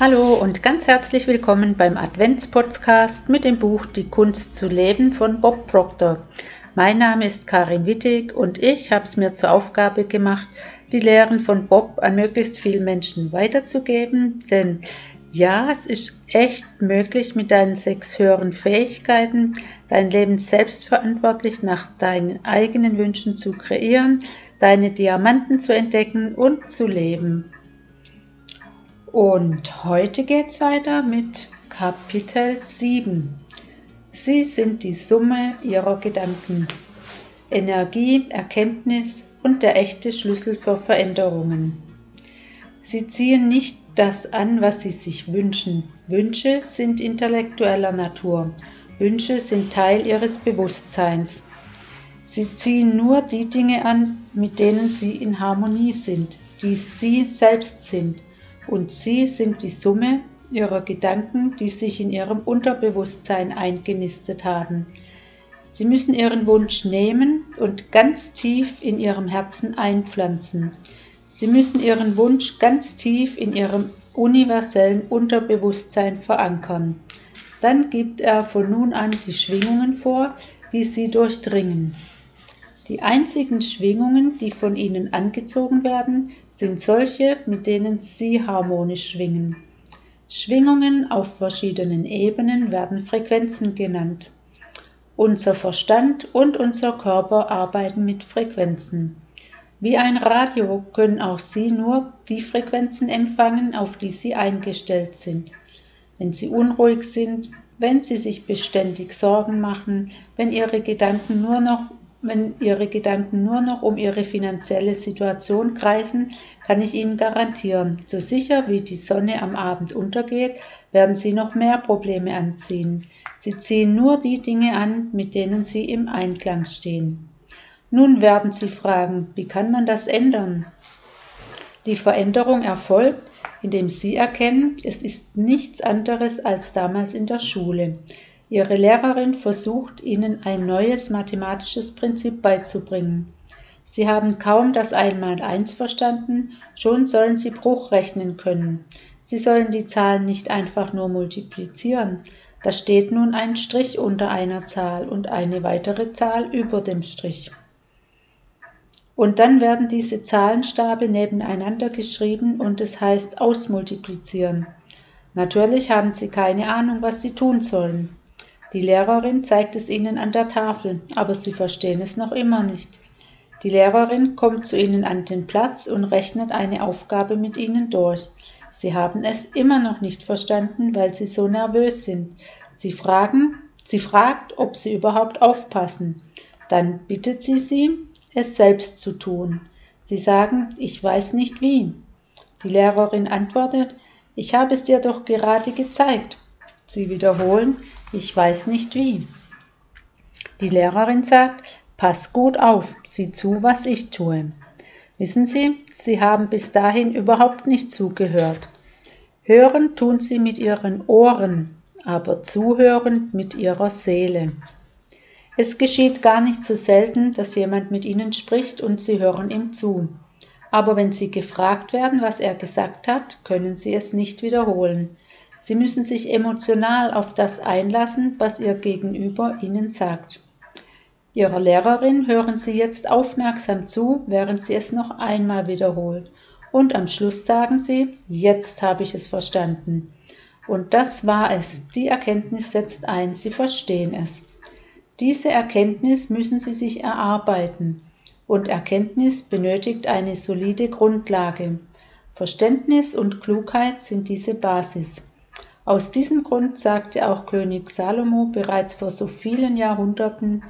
Hallo und ganz herzlich willkommen beim Adventspodcast mit dem Buch Die Kunst zu leben von Bob Proctor. Mein Name ist Karin Wittig und ich habe es mir zur Aufgabe gemacht, die Lehren von Bob an möglichst vielen Menschen weiterzugeben, denn ja, es ist echt möglich, mit deinen sechs höheren Fähigkeiten dein Leben selbstverantwortlich nach deinen eigenen Wünschen zu kreieren, deine Diamanten zu entdecken und zu leben. Und heute geht es weiter mit Kapitel 7. Sie sind die Summe ihrer Gedanken. Energie, Erkenntnis und der echte Schlüssel für Veränderungen. Sie ziehen nicht das an, was sie sich wünschen. Wünsche sind intellektueller Natur. Wünsche sind Teil ihres Bewusstseins. Sie ziehen nur die Dinge an, mit denen sie in Harmonie sind, die sie selbst sind und sie sind die Summe ihrer Gedanken, die sich in ihrem Unterbewusstsein eingenistet haben. Sie müssen ihren Wunsch nehmen und ganz tief in ihrem Herzen einpflanzen. Sie müssen ihren Wunsch ganz tief in ihrem universellen Unterbewusstsein verankern. Dann gibt er von nun an die Schwingungen vor, die sie durchdringen. Die einzigen Schwingungen, die von ihnen angezogen werden, sind solche, mit denen sie harmonisch schwingen. Schwingungen auf verschiedenen Ebenen werden Frequenzen genannt. Unser Verstand und unser Körper arbeiten mit Frequenzen. Wie ein Radio können auch Sie nur die Frequenzen empfangen, auf die Sie eingestellt sind. Wenn Sie unruhig sind, wenn Sie sich beständig Sorgen machen, wenn Ihre Gedanken nur noch wenn Ihre Gedanken nur noch um Ihre finanzielle Situation kreisen, kann ich Ihnen garantieren, so sicher wie die Sonne am Abend untergeht, werden Sie noch mehr Probleme anziehen. Sie ziehen nur die Dinge an, mit denen Sie im Einklang stehen. Nun werden Sie fragen, wie kann man das ändern? Die Veränderung erfolgt, indem Sie erkennen, es ist nichts anderes als damals in der Schule. Ihre Lehrerin versucht, Ihnen ein neues mathematisches Prinzip beizubringen. Sie haben kaum das Einmaleins verstanden, schon sollen Sie Bruch rechnen können. Sie sollen die Zahlen nicht einfach nur multiplizieren. Da steht nun ein Strich unter einer Zahl und eine weitere Zahl über dem Strich. Und dann werden diese Zahlenstapel nebeneinander geschrieben und es heißt ausmultiplizieren. Natürlich haben Sie keine Ahnung, was Sie tun sollen. Die Lehrerin zeigt es ihnen an der Tafel, aber sie verstehen es noch immer nicht. Die Lehrerin kommt zu ihnen an den Platz und rechnet eine Aufgabe mit ihnen durch. Sie haben es immer noch nicht verstanden, weil sie so nervös sind. Sie fragen, sie fragt, ob sie überhaupt aufpassen. Dann bittet sie sie, es selbst zu tun. Sie sagen, ich weiß nicht wie. Die Lehrerin antwortet, ich habe es dir doch gerade gezeigt. Sie wiederholen, ich weiß nicht wie. Die Lehrerin sagt, pass gut auf, sieh zu, was ich tue. Wissen Sie, Sie haben bis dahin überhaupt nicht zugehört. Hören tun Sie mit Ihren Ohren, aber zuhören mit Ihrer Seele. Es geschieht gar nicht so selten, dass jemand mit Ihnen spricht und Sie hören ihm zu. Aber wenn Sie gefragt werden, was er gesagt hat, können Sie es nicht wiederholen. Sie müssen sich emotional auf das einlassen, was Ihr Gegenüber Ihnen sagt. Ihrer Lehrerin hören Sie jetzt aufmerksam zu, während sie es noch einmal wiederholt. Und am Schluss sagen Sie, jetzt habe ich es verstanden. Und das war es. Die Erkenntnis setzt ein. Sie verstehen es. Diese Erkenntnis müssen Sie sich erarbeiten. Und Erkenntnis benötigt eine solide Grundlage. Verständnis und Klugheit sind diese Basis. Aus diesem Grund sagte auch König Salomo bereits vor so vielen Jahrhunderten,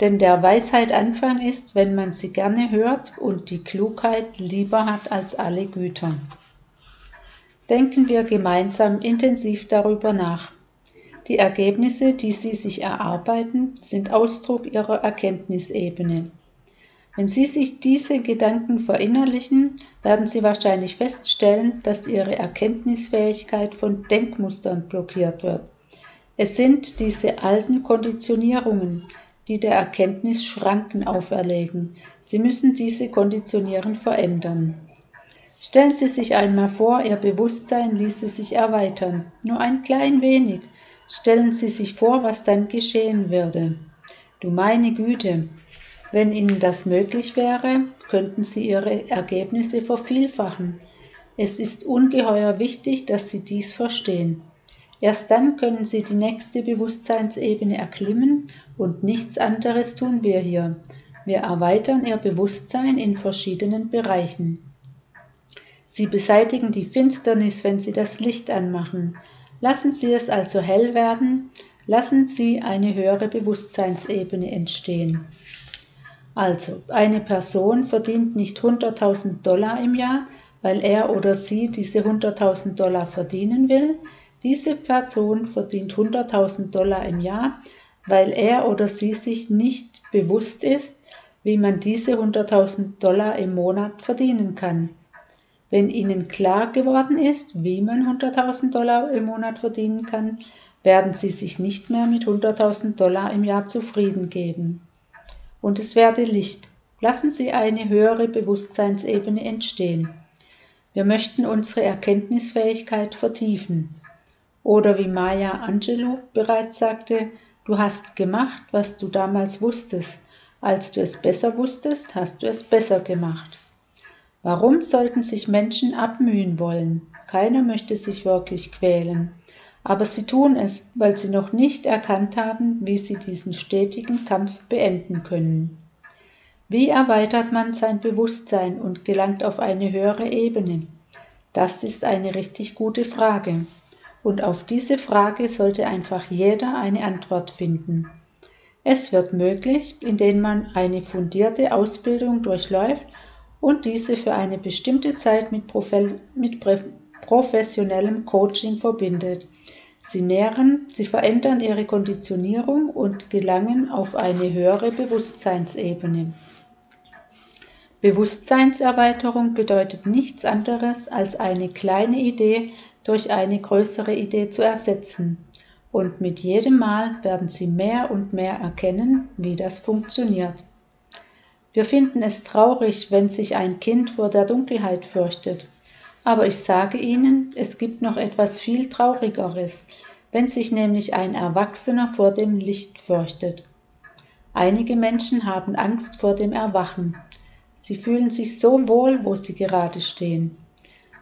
denn der Weisheit Anfang ist, wenn man sie gerne hört und die Klugheit lieber hat als alle Güter. Denken wir gemeinsam intensiv darüber nach. Die Ergebnisse, die Sie sich erarbeiten, sind Ausdruck Ihrer Erkenntnisebene. Wenn Sie sich diese Gedanken verinnerlichen, werden Sie wahrscheinlich feststellen, dass Ihre Erkenntnisfähigkeit von Denkmustern blockiert wird. Es sind diese alten Konditionierungen, die der Erkenntnis Schranken auferlegen. Sie müssen diese Konditionieren verändern. Stellen Sie sich einmal vor, Ihr Bewusstsein ließe sich erweitern, nur ein klein wenig. Stellen Sie sich vor, was dann geschehen würde. Du meine Güte, wenn Ihnen das möglich wäre, könnten Sie Ihre Ergebnisse vervielfachen. Es ist ungeheuer wichtig, dass Sie dies verstehen. Erst dann können Sie die nächste Bewusstseinsebene erklimmen und nichts anderes tun wir hier. Wir erweitern Ihr Bewusstsein in verschiedenen Bereichen. Sie beseitigen die Finsternis, wenn Sie das Licht anmachen. Lassen Sie es also hell werden, lassen Sie eine höhere Bewusstseinsebene entstehen. Also, eine Person verdient nicht 100.000 Dollar im Jahr, weil er oder sie diese 100.000 Dollar verdienen will. Diese Person verdient 100.000 Dollar im Jahr, weil er oder sie sich nicht bewusst ist, wie man diese 100.000 Dollar im Monat verdienen kann. Wenn Ihnen klar geworden ist, wie man 100.000 Dollar im Monat verdienen kann, werden Sie sich nicht mehr mit 100.000 Dollar im Jahr zufrieden geben. Und es werde Licht. Lassen Sie eine höhere Bewusstseinsebene entstehen. Wir möchten unsere Erkenntnisfähigkeit vertiefen. Oder wie Maya Angelou bereits sagte, du hast gemacht, was du damals wusstest. Als du es besser wusstest, hast du es besser gemacht. Warum sollten sich Menschen abmühen wollen? Keiner möchte sich wirklich quälen. Aber sie tun es, weil sie noch nicht erkannt haben, wie sie diesen stetigen Kampf beenden können. Wie erweitert man sein Bewusstsein und gelangt auf eine höhere Ebene? Das ist eine richtig gute Frage. Und auf diese Frage sollte einfach jeder eine Antwort finden. Es wird möglich, indem man eine fundierte Ausbildung durchläuft und diese für eine bestimmte Zeit mit, mit professionellem Coaching verbindet. Sie nähren, sie verändern ihre Konditionierung und gelangen auf eine höhere Bewusstseinsebene. Bewusstseinserweiterung bedeutet nichts anderes, als eine kleine Idee durch eine größere Idee zu ersetzen. Und mit jedem Mal werden Sie mehr und mehr erkennen, wie das funktioniert. Wir finden es traurig, wenn sich ein Kind vor der Dunkelheit fürchtet. Aber ich sage Ihnen, es gibt noch etwas viel Traurigeres, wenn sich nämlich ein Erwachsener vor dem Licht fürchtet. Einige Menschen haben Angst vor dem Erwachen. Sie fühlen sich so wohl, wo sie gerade stehen.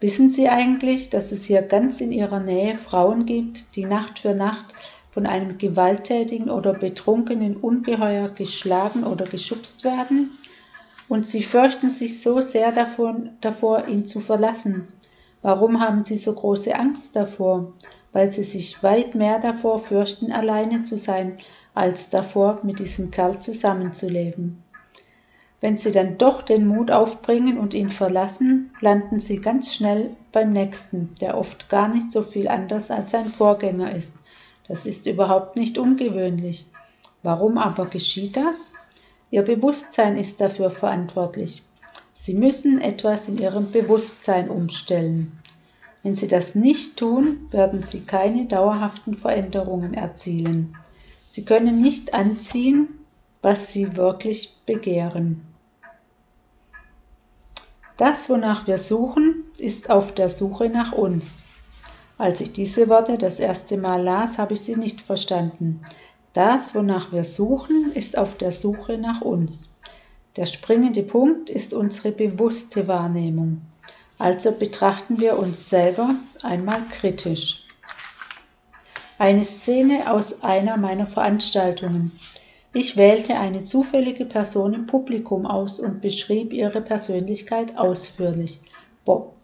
Wissen Sie eigentlich, dass es hier ganz in Ihrer Nähe Frauen gibt, die Nacht für Nacht von einem gewalttätigen oder betrunkenen Ungeheuer geschlagen oder geschubst werden, und sie fürchten sich so sehr davon, davor, ihn zu verlassen. Warum haben sie so große Angst davor? Weil sie sich weit mehr davor fürchten, alleine zu sein, als davor, mit diesem Kerl zusammenzuleben. Wenn sie dann doch den Mut aufbringen und ihn verlassen, landen sie ganz schnell beim nächsten, der oft gar nicht so viel anders als sein Vorgänger ist das ist überhaupt nicht ungewöhnlich. Warum aber geschieht das? Ihr Bewusstsein ist dafür verantwortlich. Sie müssen etwas in Ihrem Bewusstsein umstellen. Wenn Sie das nicht tun, werden Sie keine dauerhaften Veränderungen erzielen. Sie können nicht anziehen, was Sie wirklich begehren. Das, wonach wir suchen, ist auf der Suche nach uns. Als ich diese Worte das erste Mal las, habe ich sie nicht verstanden. Das, wonach wir suchen, ist auf der Suche nach uns. Der springende Punkt ist unsere bewusste Wahrnehmung. Also betrachten wir uns selber einmal kritisch. Eine Szene aus einer meiner Veranstaltungen. Ich wählte eine zufällige Person im Publikum aus und beschrieb ihre Persönlichkeit ausführlich. Bob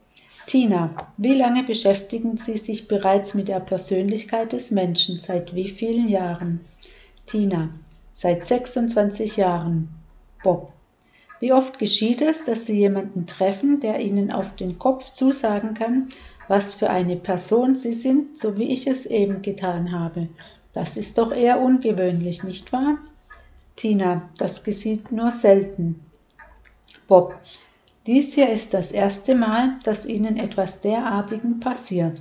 Tina, wie lange beschäftigen Sie sich bereits mit der Persönlichkeit des Menschen? Seit wie vielen Jahren? Tina, seit 26 Jahren. Bob, wie oft geschieht es, dass Sie jemanden treffen, der Ihnen auf den Kopf zusagen kann, was für eine Person Sie sind, so wie ich es eben getan habe? Das ist doch eher ungewöhnlich, nicht wahr? Tina, das geschieht nur selten. Bob, dies hier ist das erste Mal, dass Ihnen etwas derartigen passiert.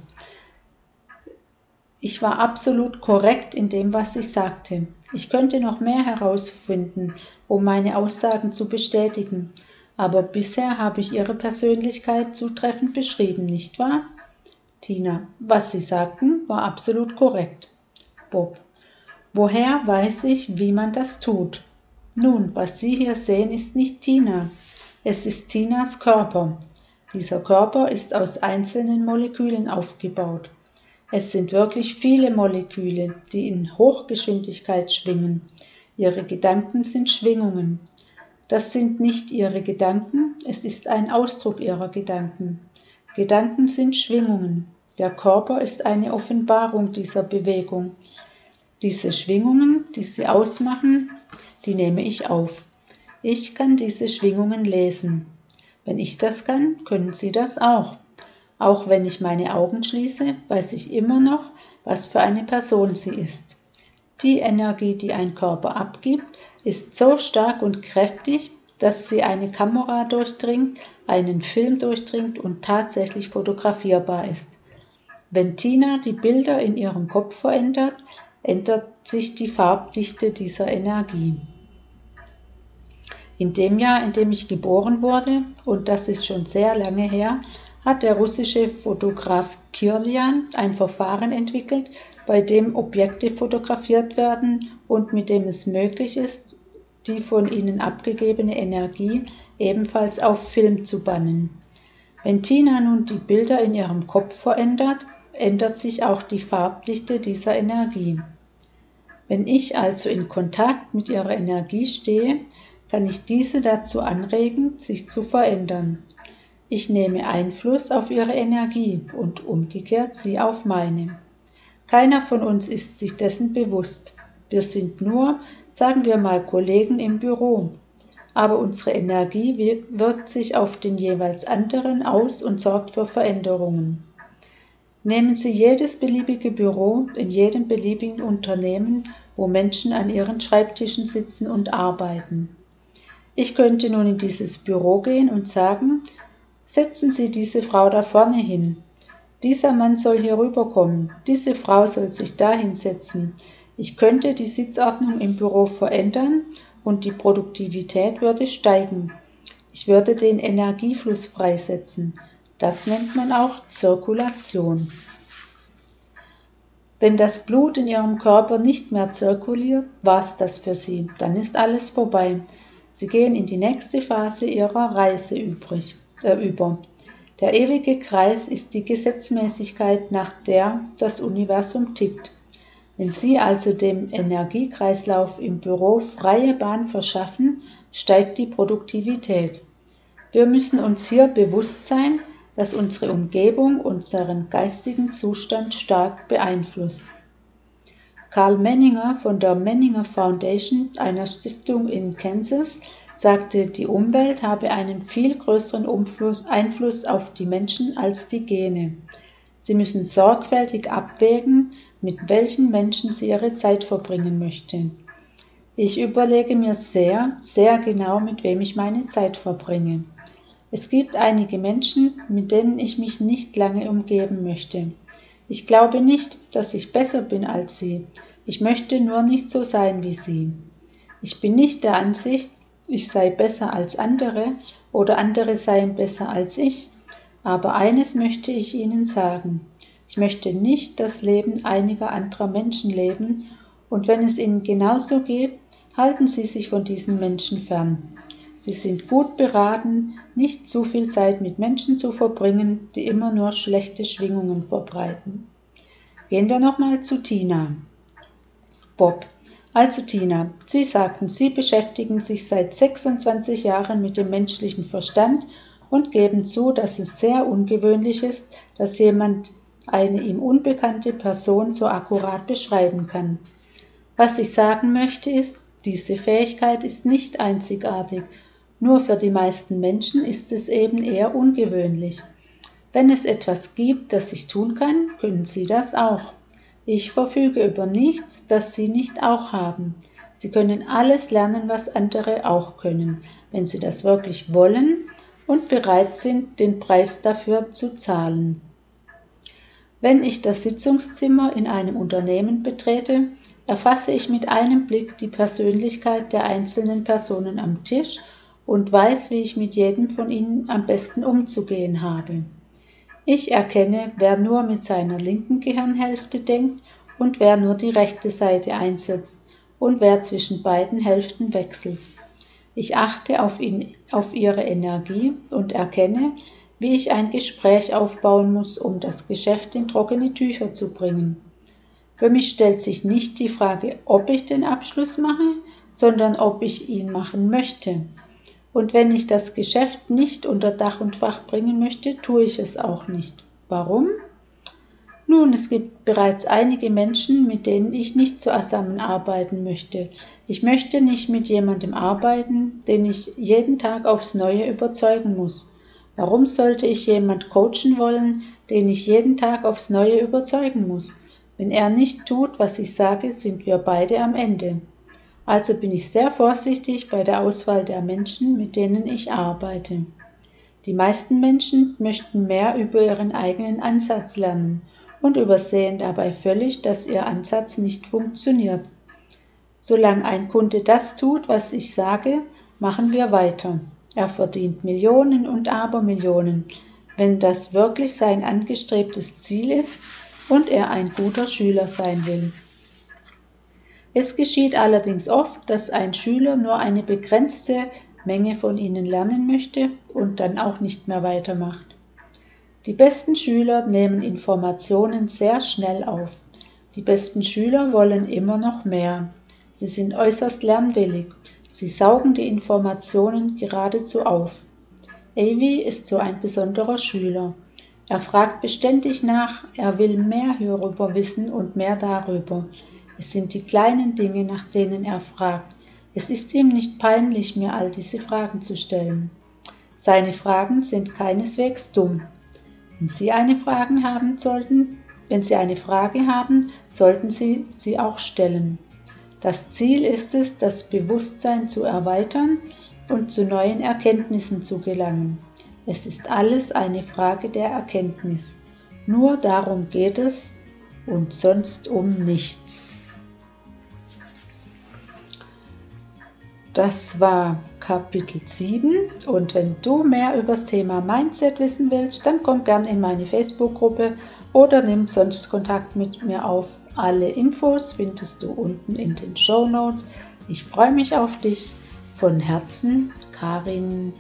Ich war absolut korrekt in dem, was ich sagte. Ich könnte noch mehr herausfinden, um meine Aussagen zu bestätigen. aber bisher habe ich Ihre Persönlichkeit zutreffend beschrieben, nicht wahr? Tina, was Sie sagten, war absolut korrekt. Bob, woher weiß ich, wie man das tut? Nun, was Sie hier sehen, ist nicht Tina. Es ist Tinas Körper. Dieser Körper ist aus einzelnen Molekülen aufgebaut. Es sind wirklich viele Moleküle, die in Hochgeschwindigkeit schwingen. Ihre Gedanken sind Schwingungen. Das sind nicht ihre Gedanken, es ist ein Ausdruck ihrer Gedanken. Gedanken sind Schwingungen. Der Körper ist eine Offenbarung dieser Bewegung. Diese Schwingungen, die sie ausmachen, die nehme ich auf. Ich kann diese Schwingungen lesen. Wenn ich das kann, können Sie das auch. Auch wenn ich meine Augen schließe, weiß ich immer noch, was für eine Person sie ist. Die Energie, die ein Körper abgibt, ist so stark und kräftig, dass sie eine Kamera durchdringt, einen Film durchdringt und tatsächlich fotografierbar ist. Wenn Tina die Bilder in ihrem Kopf verändert, ändert sich die Farbdichte dieser Energie. In dem Jahr, in dem ich geboren wurde, und das ist schon sehr lange her, hat der russische Fotograf Kirlian ein Verfahren entwickelt, bei dem Objekte fotografiert werden und mit dem es möglich ist, die von ihnen abgegebene Energie ebenfalls auf Film zu bannen. Wenn Tina nun die Bilder in ihrem Kopf verändert, ändert sich auch die Farbdichte dieser Energie. Wenn ich also in Kontakt mit ihrer Energie stehe, kann ich diese dazu anregen, sich zu verändern. Ich nehme Einfluss auf ihre Energie und umgekehrt sie auf meine. Keiner von uns ist sich dessen bewusst. Wir sind nur, sagen wir mal, Kollegen im Büro. Aber unsere Energie wirkt sich auf den jeweils anderen aus und sorgt für Veränderungen. Nehmen Sie jedes beliebige Büro in jedem beliebigen Unternehmen, wo Menschen an ihren Schreibtischen sitzen und arbeiten. Ich könnte nun in dieses Büro gehen und sagen, setzen Sie diese Frau da vorne hin. Dieser Mann soll hier rüberkommen. Diese Frau soll sich da hinsetzen. Ich könnte die Sitzordnung im Büro verändern und die Produktivität würde steigen. Ich würde den Energiefluss freisetzen. Das nennt man auch Zirkulation. Wenn das Blut in Ihrem Körper nicht mehr zirkuliert, war's das für Sie. Dann ist alles vorbei. Sie gehen in die nächste Phase Ihrer Reise übrig, äh, über. Der ewige Kreis ist die Gesetzmäßigkeit, nach der das Universum tickt. Wenn Sie also dem Energiekreislauf im Büro freie Bahn verschaffen, steigt die Produktivität. Wir müssen uns hier bewusst sein, dass unsere Umgebung unseren geistigen Zustand stark beeinflusst. Karl Menninger von der Menninger Foundation, einer Stiftung in Kansas, sagte, die Umwelt habe einen viel größeren Einfluss auf die Menschen als die Gene. Sie müssen sorgfältig abwägen, mit welchen Menschen sie ihre Zeit verbringen möchten. Ich überlege mir sehr, sehr genau, mit wem ich meine Zeit verbringe. Es gibt einige Menschen, mit denen ich mich nicht lange umgeben möchte. Ich glaube nicht, dass ich besser bin als sie. Ich möchte nur nicht so sein wie sie. Ich bin nicht der Ansicht, ich sei besser als andere oder andere seien besser als ich. Aber eines möchte ich Ihnen sagen. Ich möchte nicht das Leben einiger anderer Menschen leben, und wenn es Ihnen genauso geht, halten Sie sich von diesen Menschen fern. Sie sind gut beraten, nicht zu viel Zeit mit Menschen zu verbringen, die immer nur schlechte Schwingungen verbreiten. Gehen wir nochmal zu Tina. Bob. Also Tina, Sie sagten, Sie beschäftigen sich seit 26 Jahren mit dem menschlichen Verstand und geben zu, dass es sehr ungewöhnlich ist, dass jemand eine ihm unbekannte Person so akkurat beschreiben kann. Was ich sagen möchte ist, diese Fähigkeit ist nicht einzigartig nur für die meisten Menschen ist es eben eher ungewöhnlich. Wenn es etwas gibt, das ich tun kann, können Sie das auch. Ich verfüge über nichts, das Sie nicht auch haben. Sie können alles lernen, was andere auch können, wenn Sie das wirklich wollen und bereit sind, den Preis dafür zu zahlen. Wenn ich das Sitzungszimmer in einem Unternehmen betrete, erfasse ich mit einem Blick die Persönlichkeit der einzelnen Personen am Tisch und weiß, wie ich mit jedem von ihnen am besten umzugehen habe. Ich erkenne, wer nur mit seiner linken Gehirnhälfte denkt und wer nur die rechte Seite einsetzt und wer zwischen beiden Hälften wechselt. Ich achte auf, ihn, auf ihre Energie und erkenne, wie ich ein Gespräch aufbauen muss, um das Geschäft in trockene Tücher zu bringen. Für mich stellt sich nicht die Frage, ob ich den Abschluss mache, sondern ob ich ihn machen möchte. Und wenn ich das Geschäft nicht unter Dach und Fach bringen möchte, tue ich es auch nicht. Warum? Nun, es gibt bereits einige Menschen, mit denen ich nicht zusammenarbeiten möchte. Ich möchte nicht mit jemandem arbeiten, den ich jeden Tag aufs Neue überzeugen muss. Warum sollte ich jemand coachen wollen, den ich jeden Tag aufs Neue überzeugen muss? Wenn er nicht tut, was ich sage, sind wir beide am Ende. Also bin ich sehr vorsichtig bei der Auswahl der Menschen, mit denen ich arbeite. Die meisten Menschen möchten mehr über ihren eigenen Ansatz lernen und übersehen dabei völlig, dass ihr Ansatz nicht funktioniert. Solange ein Kunde das tut, was ich sage, machen wir weiter. Er verdient Millionen und Abermillionen, wenn das wirklich sein angestrebtes Ziel ist und er ein guter Schüler sein will. Es geschieht allerdings oft, dass ein Schüler nur eine begrenzte Menge von ihnen lernen möchte und dann auch nicht mehr weitermacht. Die besten Schüler nehmen Informationen sehr schnell auf. Die besten Schüler wollen immer noch mehr. Sie sind äußerst lernwillig. Sie saugen die Informationen geradezu auf. Avi ist so ein besonderer Schüler. Er fragt beständig nach, er will mehr hierüber wissen und mehr darüber. Es sind die kleinen Dinge, nach denen er fragt. Es ist ihm nicht peinlich, mir all diese Fragen zu stellen. Seine Fragen sind keineswegs dumm. Wenn Sie eine Frage haben sollten, wenn Sie eine Frage haben, sollten Sie sie auch stellen. Das Ziel ist es, das Bewusstsein zu erweitern und zu neuen Erkenntnissen zu gelangen. Es ist alles eine Frage der Erkenntnis. Nur darum geht es und sonst um nichts. Das war Kapitel 7 und wenn du mehr über das Thema Mindset wissen willst, dann komm gern in meine Facebook-Gruppe oder nimm sonst Kontakt mit mir auf. Alle Infos findest du unten in den Show Notes. Ich freue mich auf dich. Von Herzen, Karin